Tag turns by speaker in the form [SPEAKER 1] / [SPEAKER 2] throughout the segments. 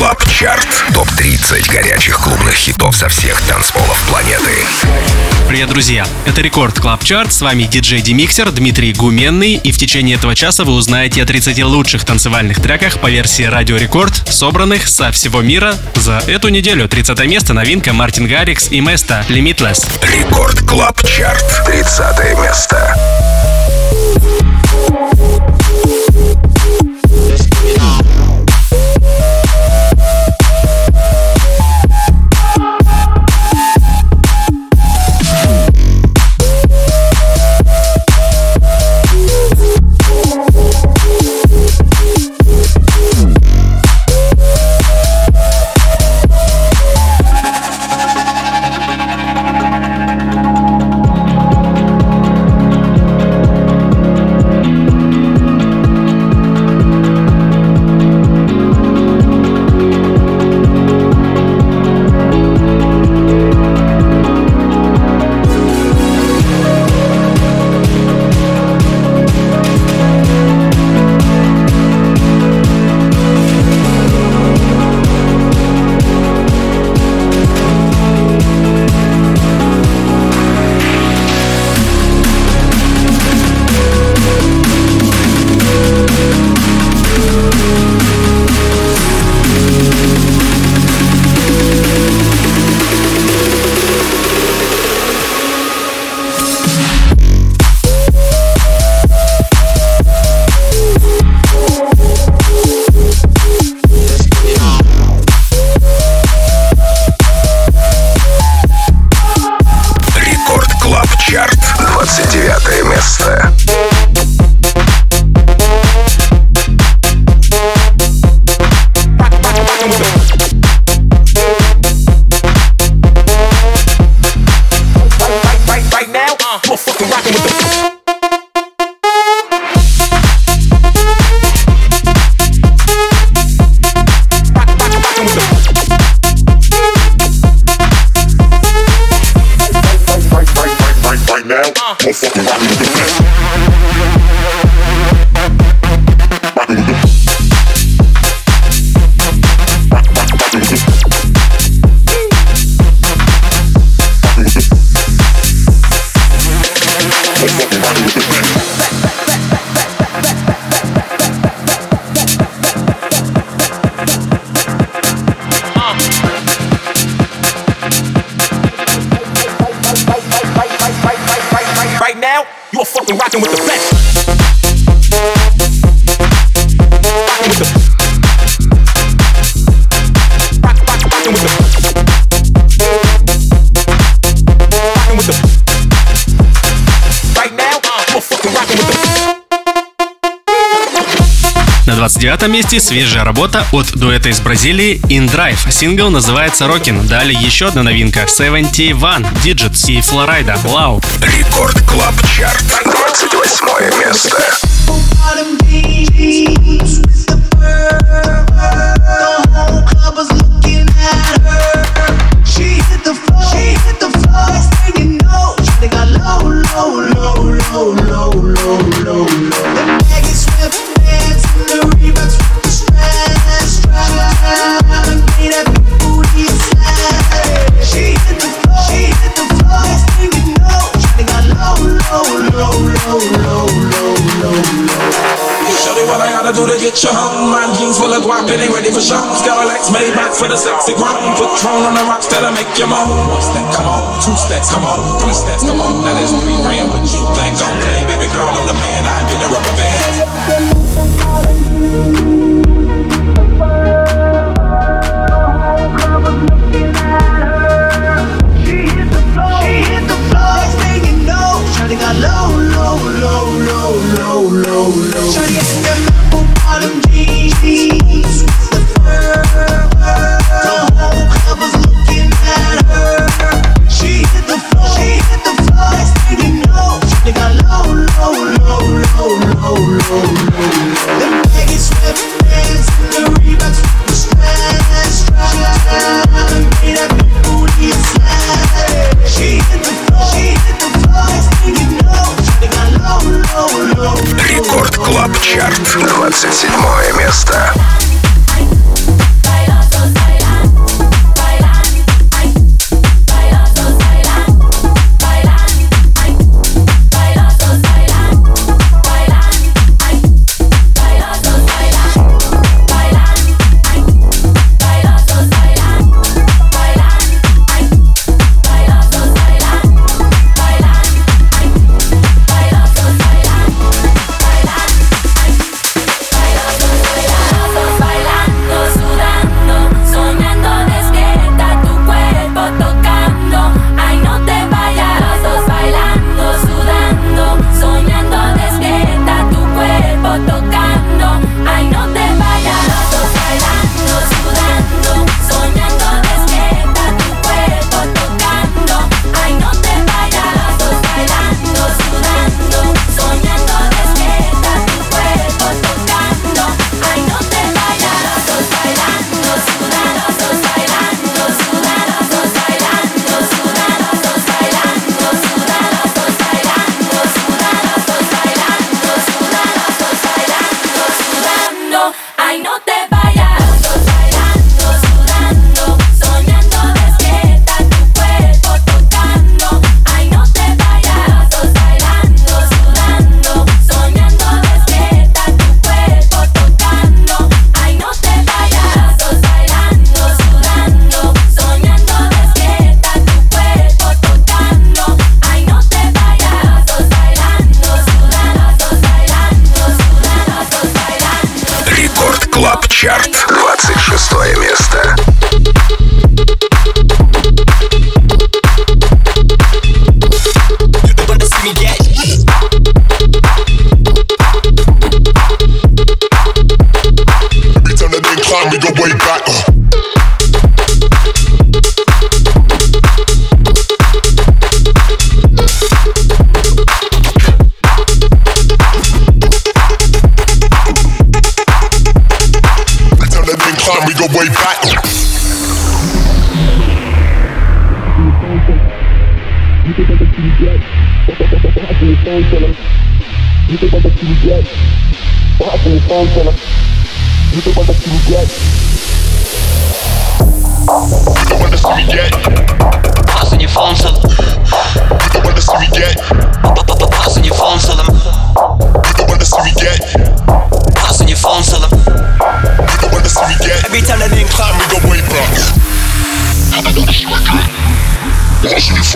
[SPEAKER 1] Club Chart. Топ-30 горячих клубных хитов со всех танцполов планеты.
[SPEAKER 2] Привет, друзья! Это Record Club Chart. С вами диджей Демиксер Дмитрий Гуменный. И в течение этого часа вы узнаете о 30 лучших танцевальных треках по версии Радио Рекорд, собранных со всего мира за эту неделю. 30 место новинка Мартин Гаррикс и Mesto Limitless.
[SPEAKER 1] Record Club Chart. 30 место.
[SPEAKER 2] Девятом месте свежая работа от дуэта из Бразилии In Drive. Сингл называется Rockin. Далее еще одна новинка 71 Digits и Flo Rida. Вау.
[SPEAKER 1] Record Club Chart. 28 место. low, low, low, low, low, low, low.
[SPEAKER 3] gotta get you home. My jeans full of guap and they ready for shows. Skylights made back for the sexy grown. Put throne on the rocks that'll make you moan. One step, come on. Two steps, come on. Three steps, come on. Now there's three grand, but you think okay, baby girl, I'm the man. I've been a rubber got low, low, low, low, low, low, low. Чарт, 27 место.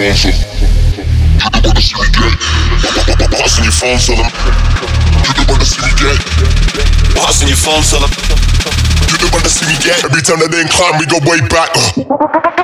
[SPEAKER 3] sponsor. Get the
[SPEAKER 4] butter see me get.
[SPEAKER 5] Passing your phone,
[SPEAKER 4] fella. Get the butter see me get. Passing your phone, fella. Get the butter see me get. Every time that they climb, we go way back. Uh.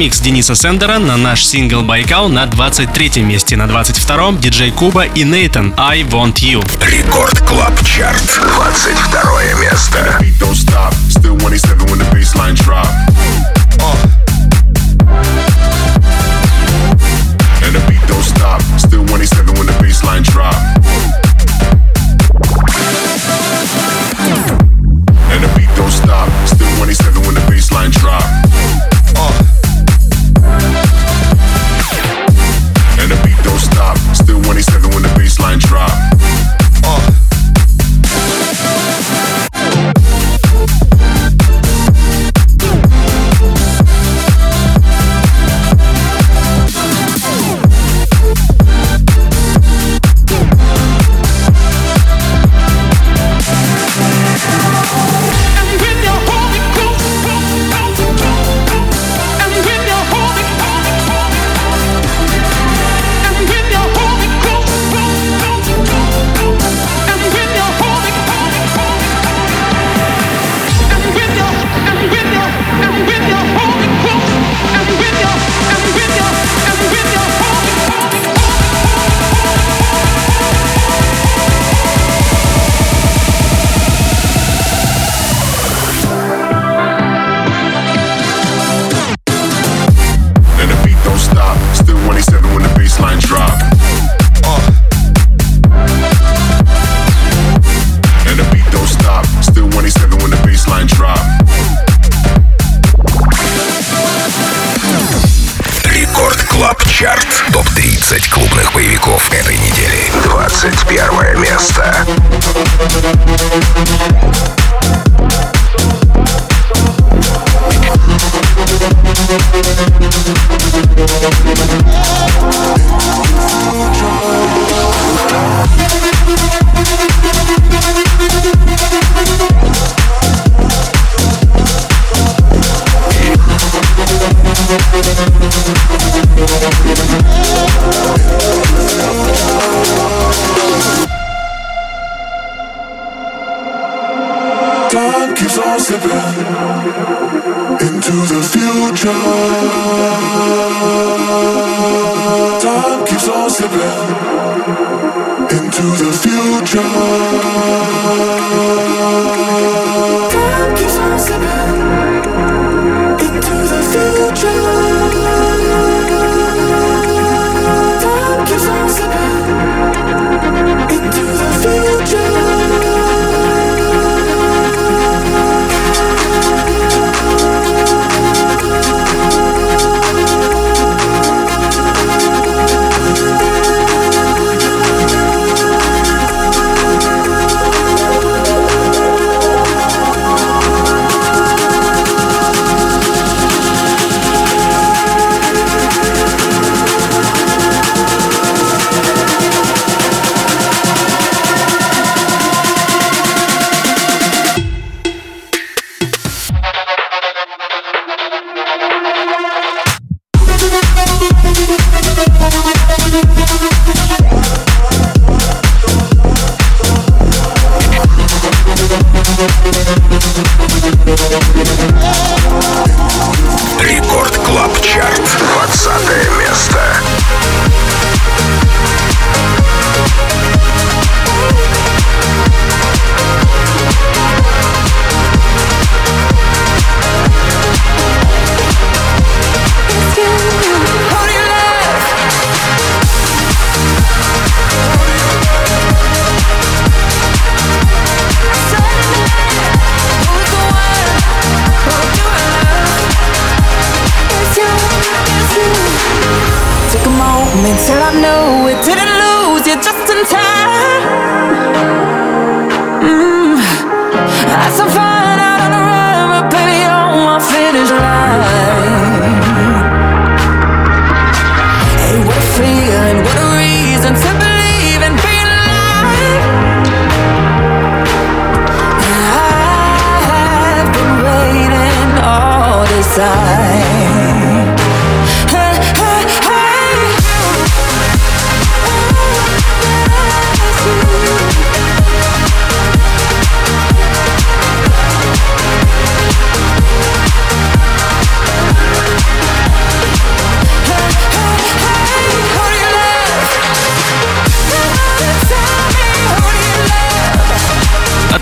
[SPEAKER 2] ремикс Дениса Сендера на наш сингл «Байкал» на 23 месте. На 22-м диджей Куба и Нейтан «I Want You».
[SPEAKER 6] Record Club Chart. 22 место.
[SPEAKER 7] Don't stop, still 27 when the bassline drop.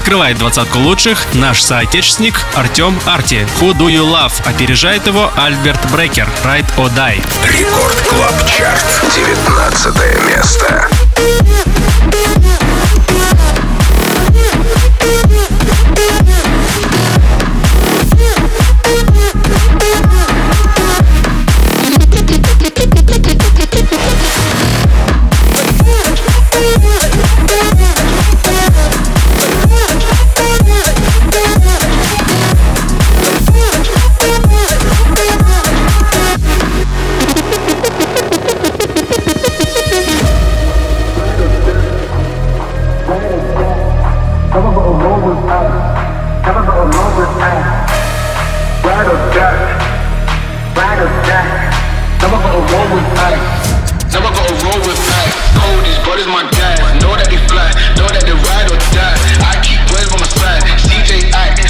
[SPEAKER 2] Открывает двадцатку лучших наш соотечественник Артем Арти. Who Do You Love? Опережает его Альберт Брекер. Ride or Die.
[SPEAKER 8] Record Club Chart. 19 место.
[SPEAKER 9] Never gotta roll with ice. Cold, these brothers my guys. Know that they fly, know that they ride or die. I keep boys by my side. CJ Act,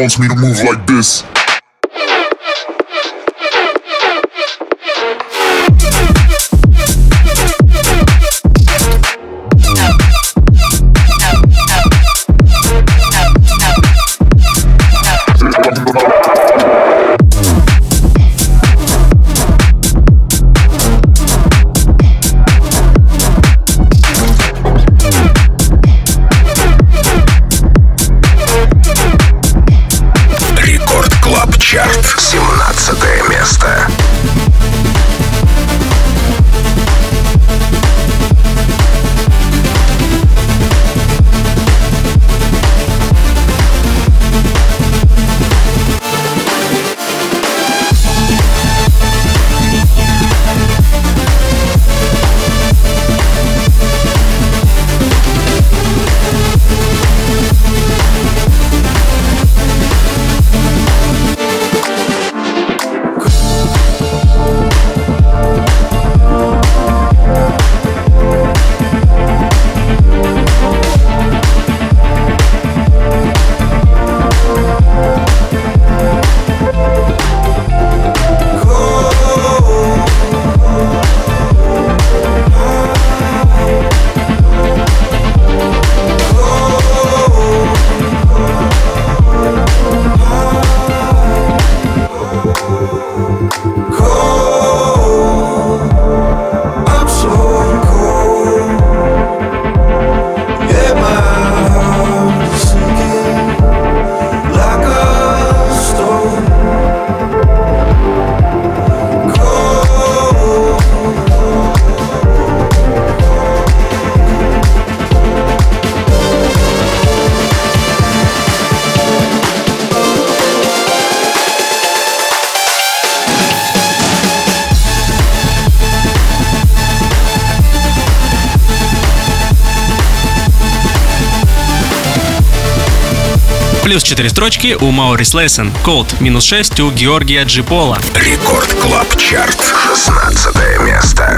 [SPEAKER 4] wants me to move like this.
[SPEAKER 2] Плюс 4 строчки у Маурис Лейсон. Колд Минус 6 у Георгия Джипола.
[SPEAKER 8] Рекорд Клаб Чарт. 16 место.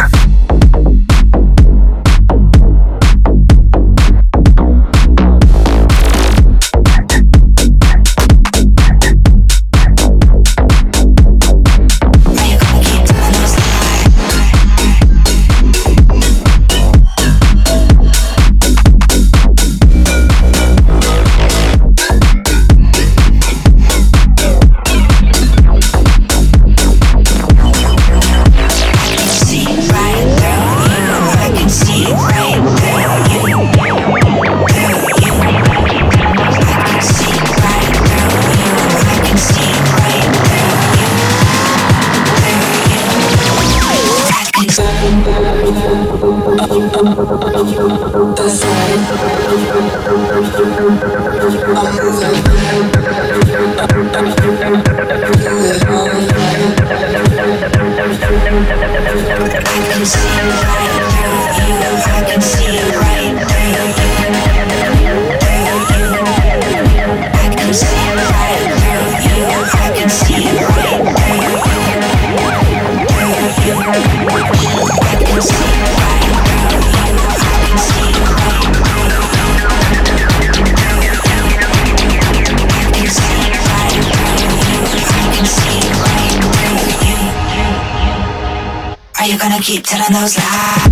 [SPEAKER 6] keep telling those lies.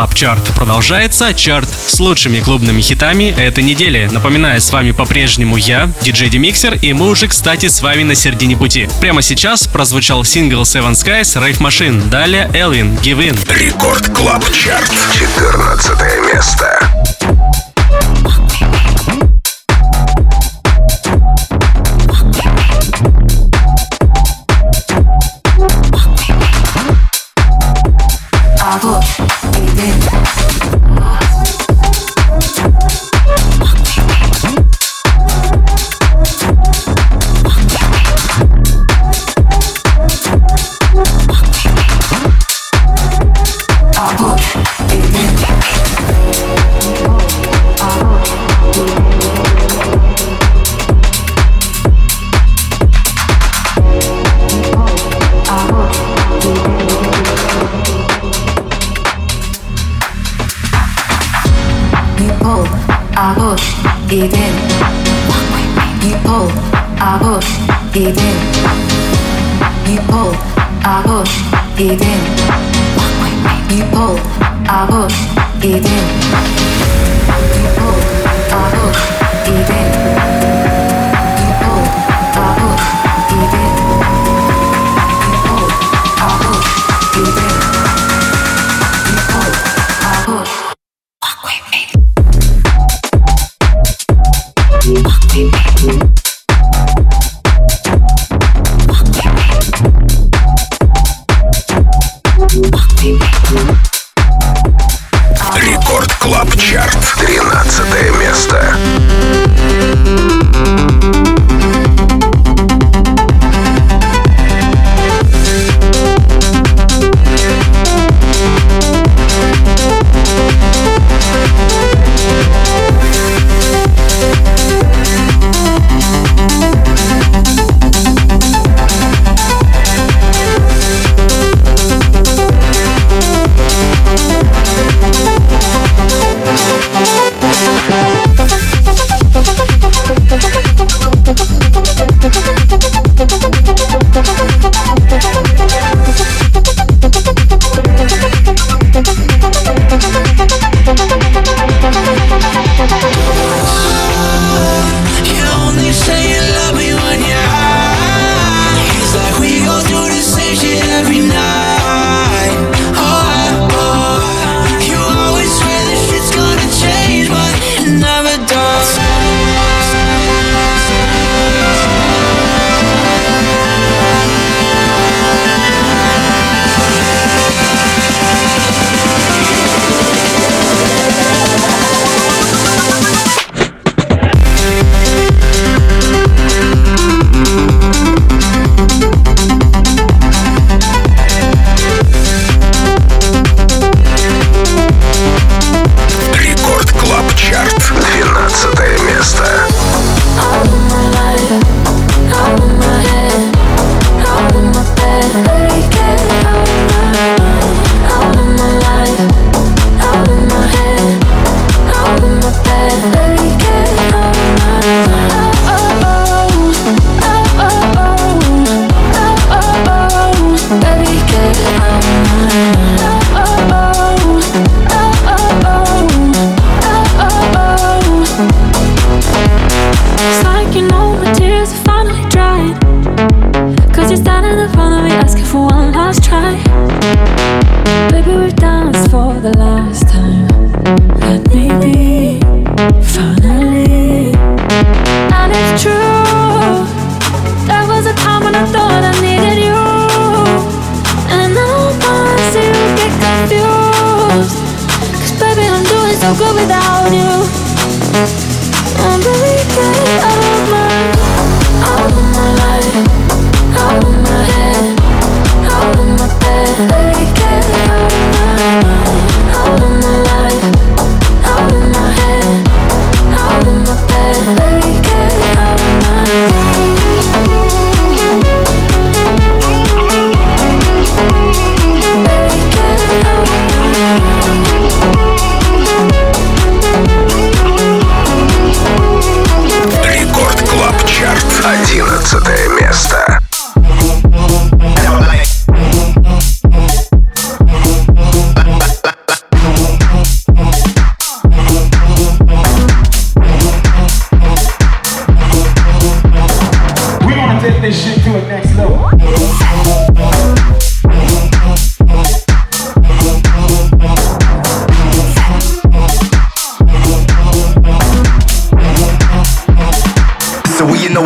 [SPEAKER 2] Club Chart продолжается. Чарт с лучшими клубными хитами этой недели. Напоминаю, с вами по-прежнему я, DJ Демиксер, и мы уже, кстати, с вами на середине пути. Прямо сейчас прозвучал сингл Seven Skies Rave Machine. Далее Элвин, Give In.
[SPEAKER 8] Record Club Chart. 14 место.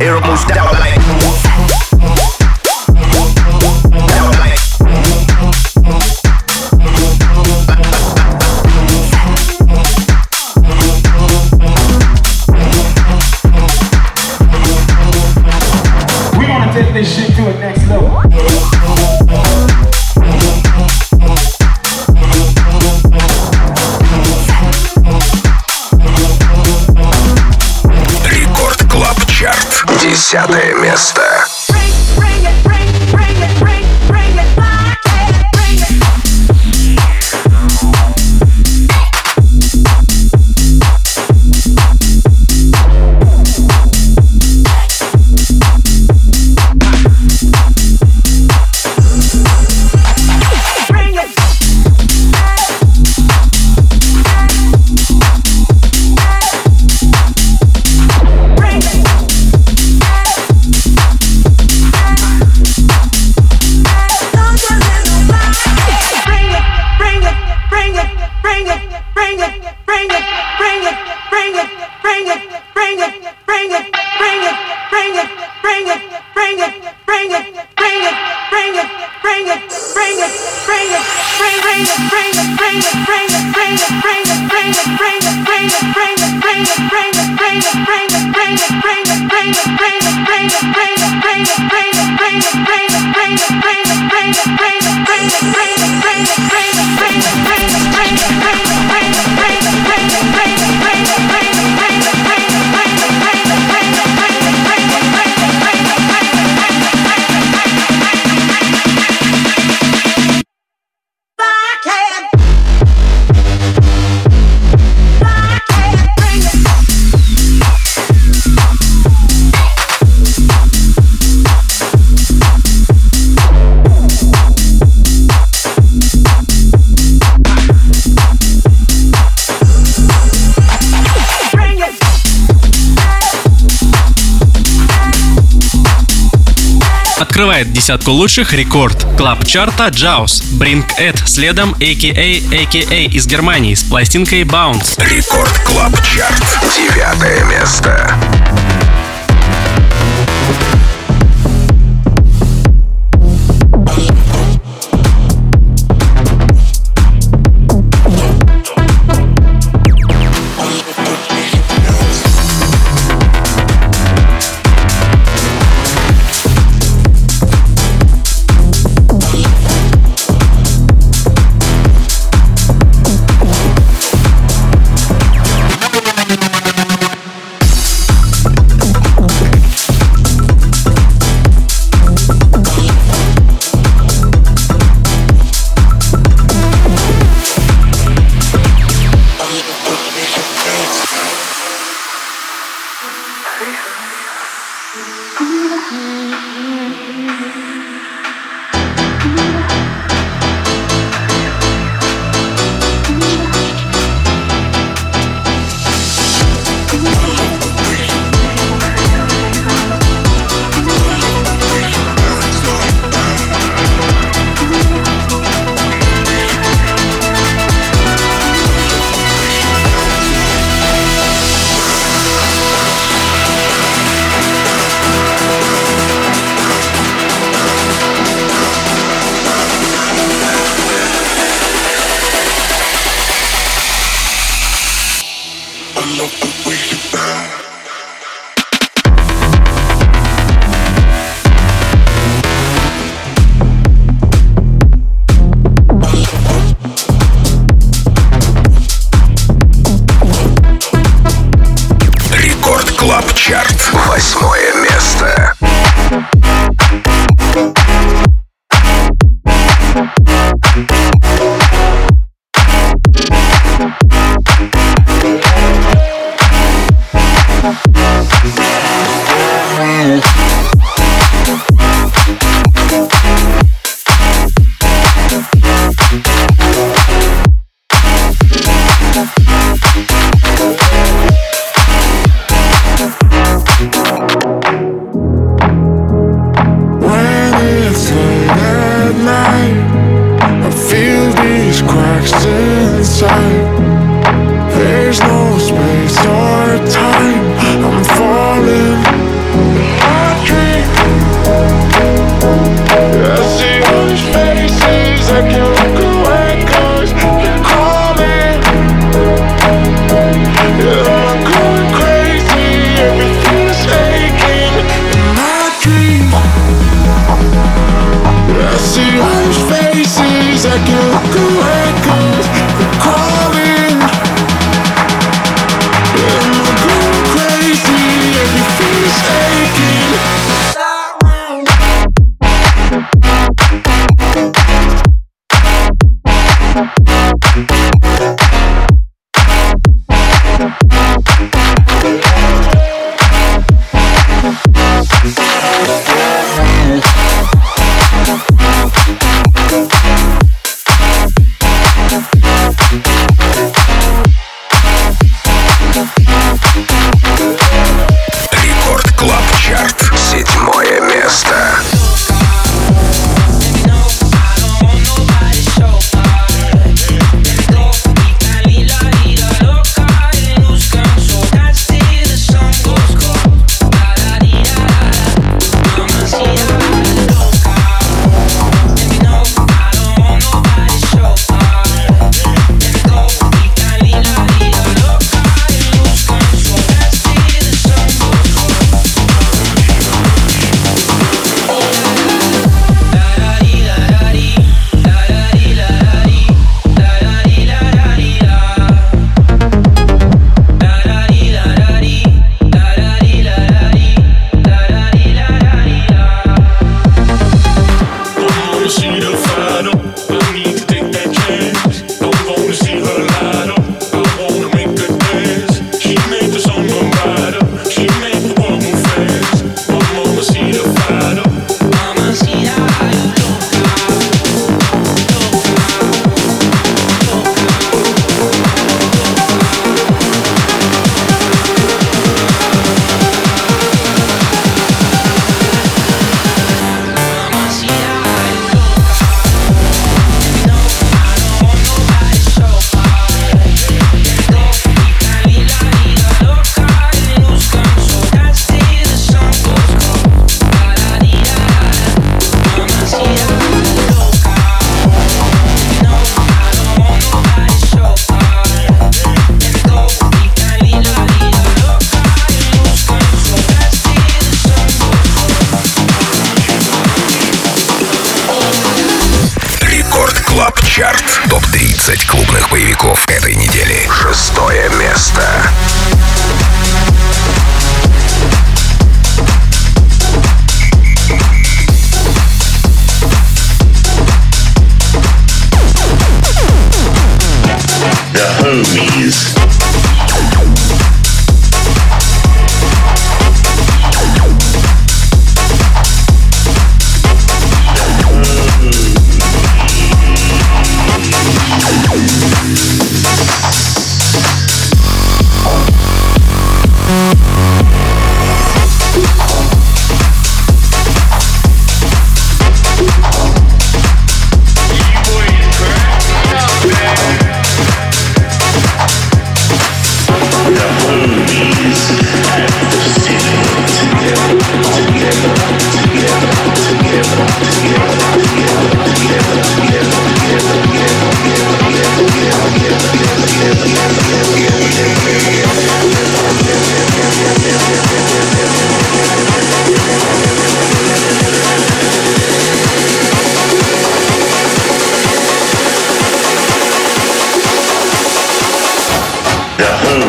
[SPEAKER 5] Arab moves down like
[SPEAKER 2] десятые. Десятку лучших Record Club Chart а Jauz. Bring It следом AKA AKA из Германии с пластинкой Bounce.
[SPEAKER 6] Record Club Chart. Девятое место.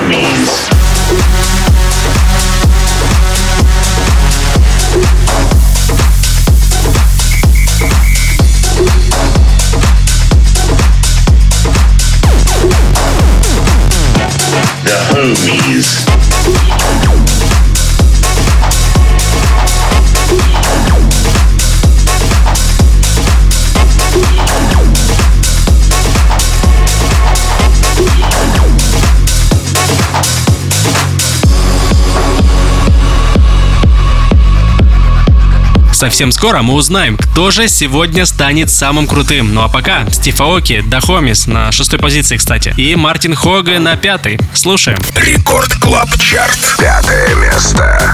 [SPEAKER 10] means.
[SPEAKER 2] Совсем скоро мы узнаем, кто же сегодня станет самым крутым. Ну а пока Стив Аоки, Da Homies на шестой позиции, кстати, и Мартин Хога на пятой. Слушаем.
[SPEAKER 11] Record Club Chart. Пятое место.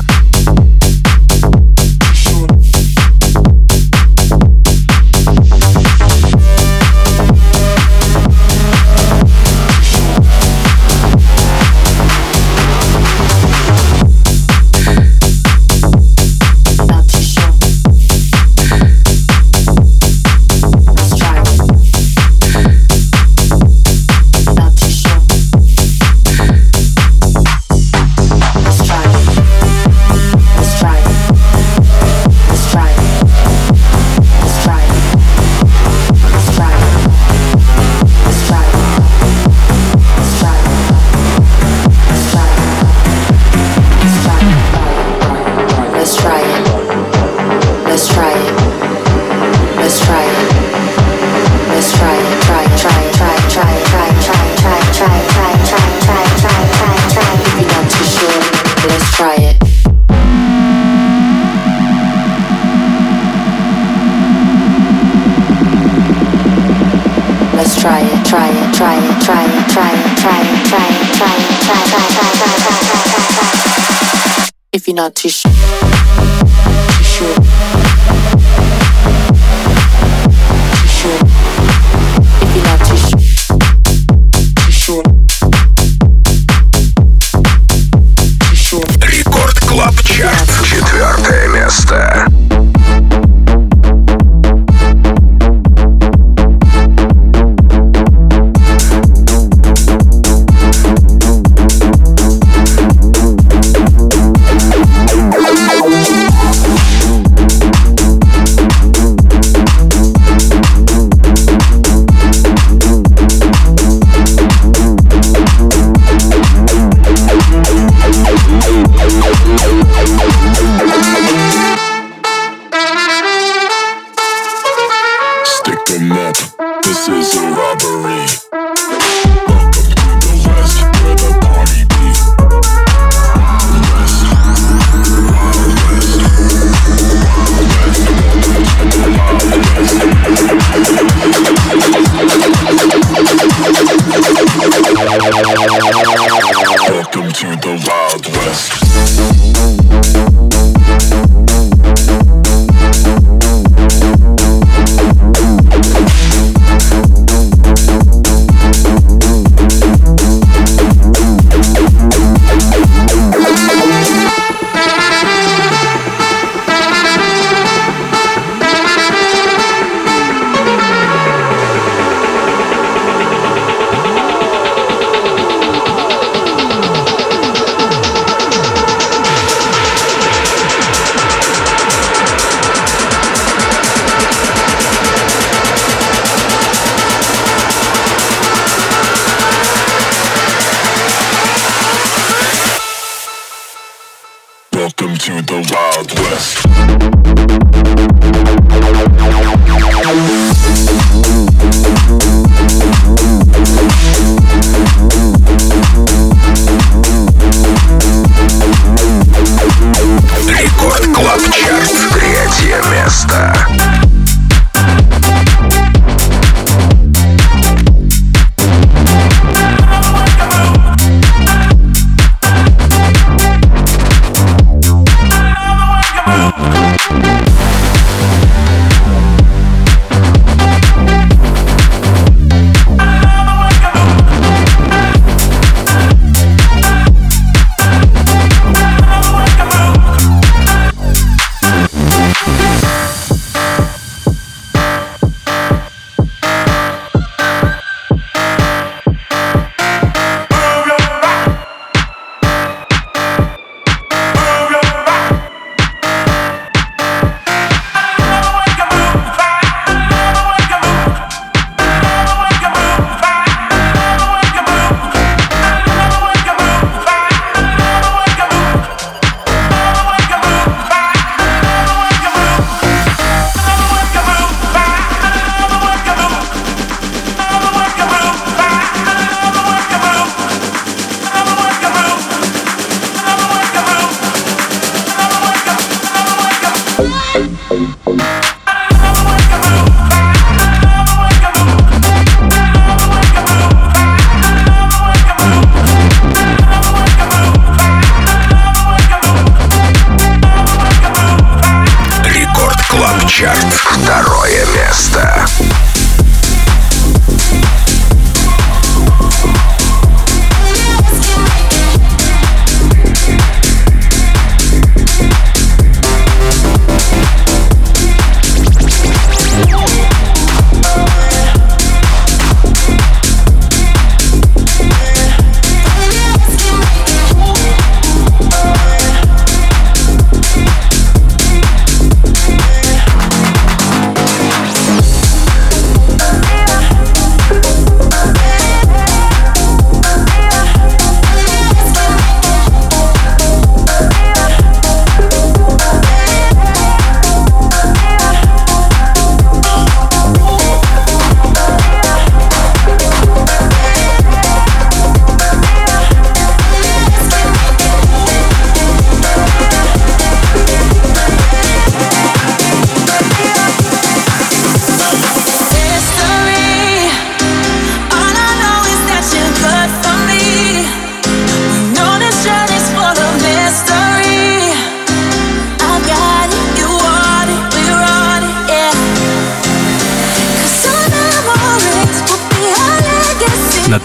[SPEAKER 12] not too sure.
[SPEAKER 2] Yeah.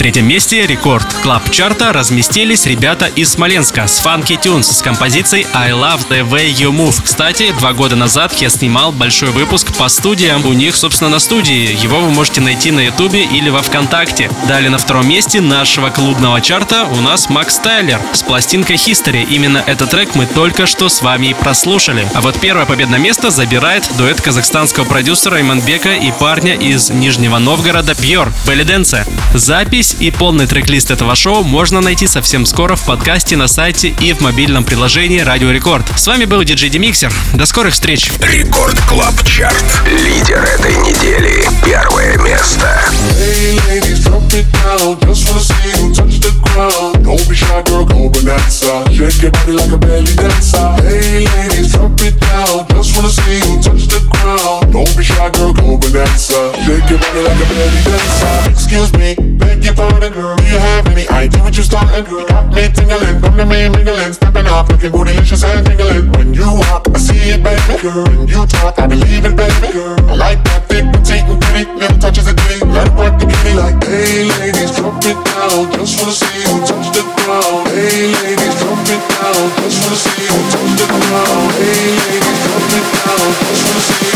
[SPEAKER 2] Третьем месте рекорд клаб чарта разместились ребята из Смоленска с Funky Tunes с композицией I Love The Way You Move. Кстати, два года назад я снимал большой выпуск по студиям. У них, собственно, на студии. Его вы можете найти на ютубе или во Вконтакте. Далее на втором месте нашего клубного чарта у нас Макс Тайлер с пластинкой History. Именно этот трек мы только что с вами и прослушали. А вот первое победное место забирает дуэт казахстанского продюсера Иманбека и парня из Нижнего Новгорода Бьор Белли Дэнсе. И полный трек-лист этого шоу можно найти совсем скоро в подкасте на сайте и в мобильном приложении Радио Рекорд. С вами был диджей Демиксер. До скорых встреч!
[SPEAKER 8] Record Club Chart. Лидер этой недели. Первое место.
[SPEAKER 4] Hey ladies, drop it down. Just wanna see you touch the ground. Don't be shy, girl, go bonanza. Shake your body like a belly dancer. Hey ladies, drop it down. Just wanna see you touch the ground. Don't be shy, girl, go bonanza. Shake your body like a belly dancer. Excuse me, beg girl. Do you have any idea what you're starting, girl? Got me tingling, come to me mingling, stepping off, looking bootylicious and tingling. When you walk, I see it, baby, girl. When you talk, I believe it, baby, girl. I like that thick, petite, and pretty, little touches of ditty. Let it work the kitty like, hey ladies, drop it down. Just wanna see you touch the ground. Hey ladies, drop it down. Just wanna see you touch the ground. Hey ladies, drop it down. Just wanna see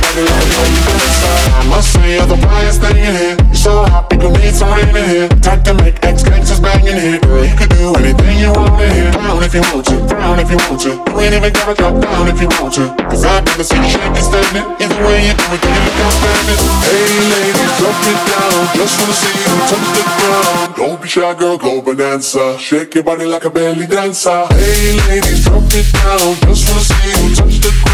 [SPEAKER 4] Body like a belly dancer. I must say, you're the brightest thing in here. So we gon' need some rain in here. Time to make X gangsters bang in here. Girl, you can do anything you want in here. Down if you want to, down if you want to. You ain't even gotta drop down if you want to. Cause I've never seen you shake and stand it. Either way you do it, you can't stand it. Hey ladies, drop it down. Just wanna see you touch the ground.